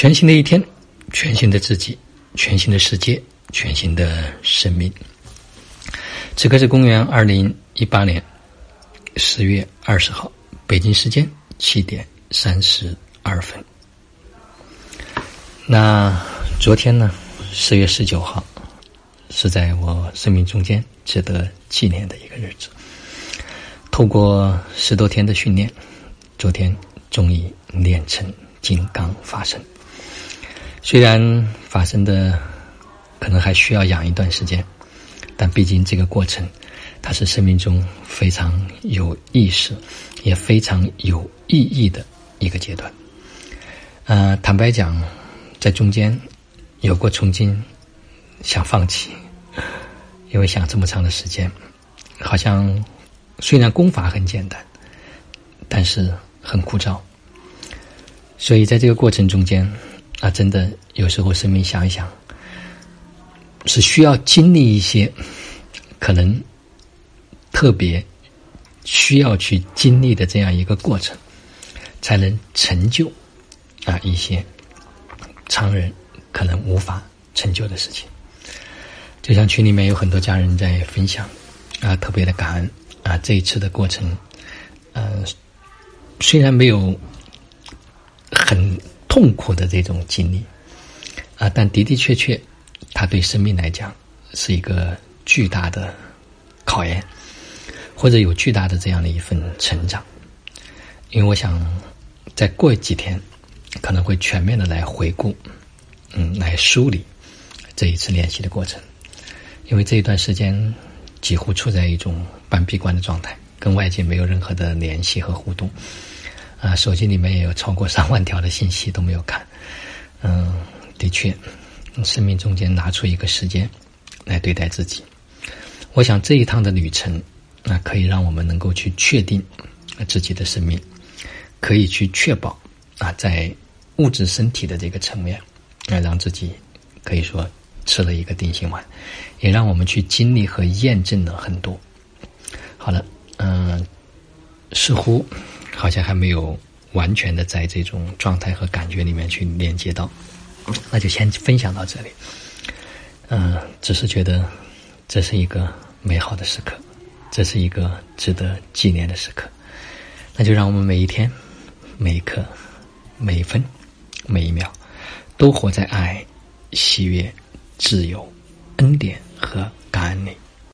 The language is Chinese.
全新的一天，全新的自己，全新的世界，全新的生命。此刻是公元二零一八年十月二十号，北京时间七点三十二分。那昨天呢？十月十九号是在我生命中间值得纪念的一个日子。透过十多天的训练，昨天终于练成金刚法身。虽然发生的可能还需要养一段时间，但毕竟这个过程，它是生命中非常有意思、也非常有意义的一个阶段。呃，坦白讲，在中间有过曾经想放弃，因为想这么长的时间，好像虽然功法很简单，但是很枯燥，所以在这个过程中间。啊，真的有时候生命想一想，是需要经历一些可能特别需要去经历的这样一个过程，才能成就啊一些常人可能无法成就的事情。就像群里面有很多家人在分享啊，特别的感恩啊，这一次的过程，呃，虽然没有很。痛苦的这种经历，啊，但的的确确，它对生命来讲是一个巨大的考验，或者有巨大的这样的一份成长。因为我想，再过几天，可能会全面的来回顾，嗯，来梳理这一次练习的过程。因为这一段时间几乎处在一种半闭关的状态，跟外界没有任何的联系和互动。啊，手机里面也有超过上万条的信息都没有看。嗯，的确，生命中间拿出一个时间来对待自己。我想这一趟的旅程，那可以让我们能够去确定自己的生命，可以去确保啊，在物质身体的这个层面，来让自己可以说吃了一个定心丸，也让我们去经历和验证了很多。好了，嗯，似乎。好像还没有完全的在这种状态和感觉里面去连接到，那就先分享到这里。嗯，只是觉得这是一个美好的时刻，这是一个值得纪念的时刻。那就让我们每一天、每一刻、每一分、每一秒，都活在爱、喜悦、自由、恩典和感恩里。